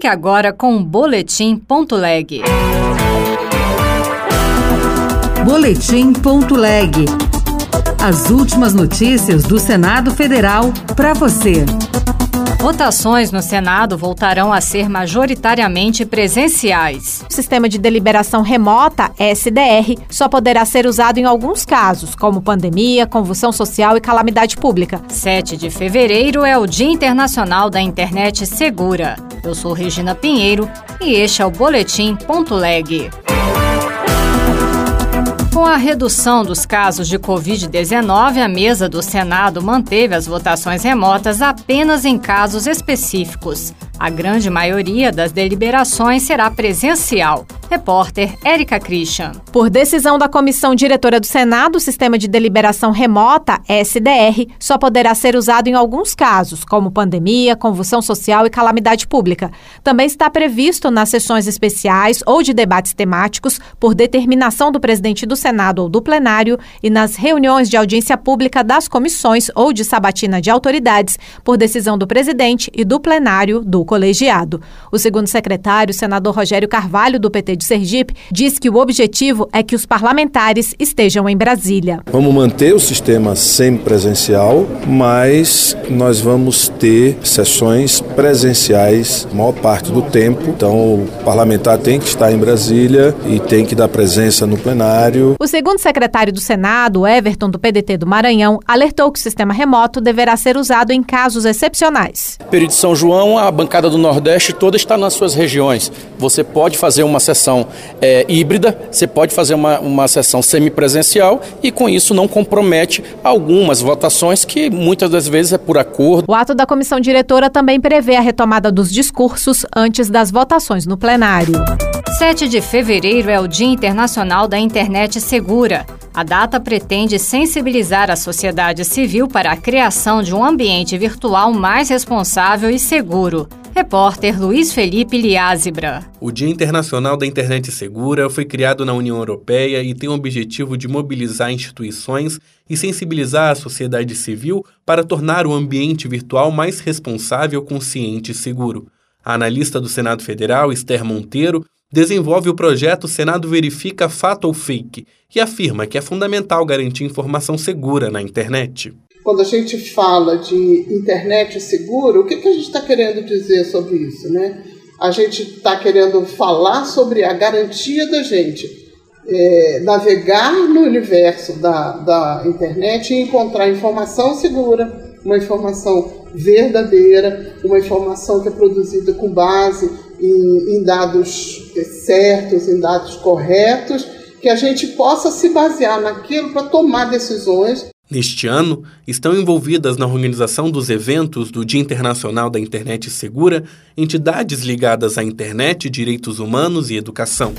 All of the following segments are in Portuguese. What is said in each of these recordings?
Fique agora com o Boletim.leg. Boletim.leg. As últimas notícias do Senado Federal para você. Votações no Senado voltarão a ser majoritariamente presenciais. O sistema de deliberação remota, SDR, só poderá ser usado em alguns casos, como pandemia, convulsão social e calamidade pública. 7 de fevereiro é o Dia Internacional da Internet Segura. Eu sou Regina Pinheiro e este é o Boletim Ponto Leg. Com a redução dos casos de Covid-19, a mesa do Senado manteve as votações remotas apenas em casos específicos. A grande maioria das deliberações será presencial. Repórter Érica Christian. Por decisão da Comissão Diretora do Senado, o sistema de deliberação remota, SDR, só poderá ser usado em alguns casos, como pandemia, convulsão social e calamidade pública. Também está previsto nas sessões especiais ou de debates temáticos, por determinação do presidente do Senado ou do plenário, e nas reuniões de audiência pública das comissões ou de sabatina de autoridades, por decisão do presidente e do plenário do colegiado. O segundo secretário, o senador Rogério Carvalho, do PT de Sergipe, diz que o objetivo é que os parlamentares estejam em Brasília. Vamos manter o sistema semipresencial, mas nós vamos ter sessões presenciais a maior parte do tempo. Então, o parlamentar tem que estar em Brasília e tem que dar presença no plenário. O segundo secretário do Senado, Everton, do PDT do Maranhão, alertou que o sistema remoto deverá ser usado em casos excepcionais. Período de São João, a bancada do Nordeste toda está nas suas regiões. Você pode fazer uma sessão sessão é, híbrida, você pode fazer uma, uma sessão semipresencial e com isso não compromete algumas votações que muitas das vezes é por acordo. O ato da comissão diretora também prevê a retomada dos discursos antes das votações no plenário. 7 de fevereiro é o Dia Internacional da Internet Segura. A data pretende sensibilizar a sociedade civil para a criação de um ambiente virtual mais responsável e seguro. Repórter Luiz Felipe Liázebra. O Dia Internacional da Internet Segura foi criado na União Europeia e tem o objetivo de mobilizar instituições e sensibilizar a sociedade civil para tornar o ambiente virtual mais responsável, consciente e seguro. A analista do Senado Federal, Esther Monteiro, desenvolve o projeto Senado Verifica Fato ou Fake e afirma que é fundamental garantir informação segura na internet. Quando a gente fala de internet segura, o que, que a gente está querendo dizer sobre isso? Né? A gente está querendo falar sobre a garantia da gente é, navegar no universo da, da internet e encontrar informação segura, uma informação verdadeira, uma informação que é produzida com base em, em dados certos, em dados corretos, que a gente possa se basear naquilo para tomar decisões. Neste ano, estão envolvidas na organização dos eventos do Dia Internacional da Internet Segura entidades ligadas à internet, direitos humanos e educação.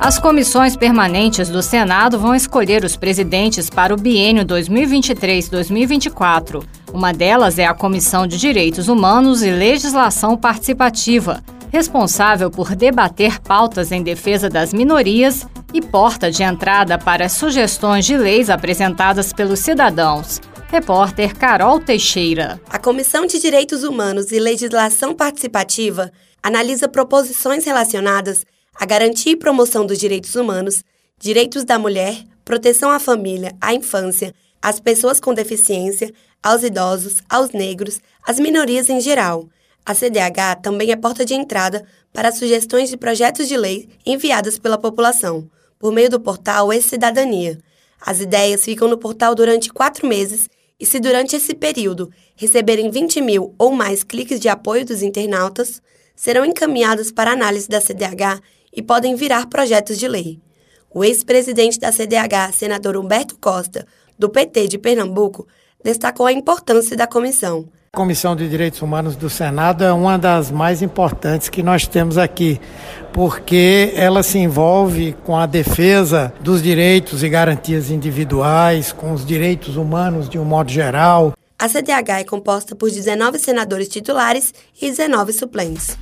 As comissões permanentes do Senado vão escolher os presidentes para o biênio 2023-2024. Uma delas é a Comissão de Direitos Humanos e Legislação Participativa responsável por debater pautas em defesa das minorias e porta de entrada para sugestões de leis apresentadas pelos cidadãos. Repórter Carol Teixeira. A Comissão de Direitos Humanos e Legislação Participativa analisa proposições relacionadas à garantia e promoção dos direitos humanos, direitos da mulher, proteção à família, à infância, às pessoas com deficiência, aos idosos, aos negros, às minorias em geral a CDH também é porta de entrada para sugestões de projetos de lei enviadas pela população, por meio do portal E-Cidadania. As ideias ficam no portal durante quatro meses e, se durante esse período receberem 20 mil ou mais cliques de apoio dos internautas, serão encaminhadas para análise da CDH e podem virar projetos de lei. O ex-presidente da CDH, senador Humberto Costa, do PT de Pernambuco, destacou a importância da comissão. A Comissão de Direitos Humanos do Senado é uma das mais importantes que nós temos aqui, porque ela se envolve com a defesa dos direitos e garantias individuais, com os direitos humanos de um modo geral. A CDH é composta por 19 senadores titulares e 19 suplentes.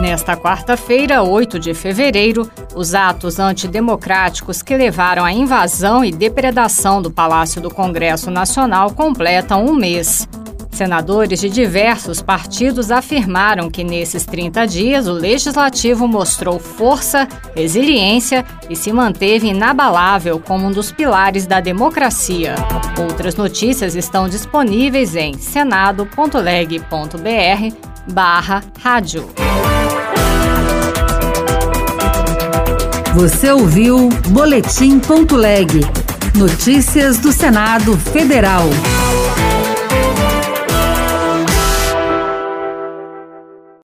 Nesta quarta-feira, 8 de fevereiro, os atos antidemocráticos que levaram à invasão e depredação do Palácio do Congresso Nacional completam um mês. Senadores de diversos partidos afirmaram que nesses 30 dias o legislativo mostrou força, resiliência e se manteve inabalável como um dos pilares da democracia. Outras notícias estão disponíveis em senado.leg.br/barra rádio. Você ouviu Boletim.leg. Notícias do Senado Federal.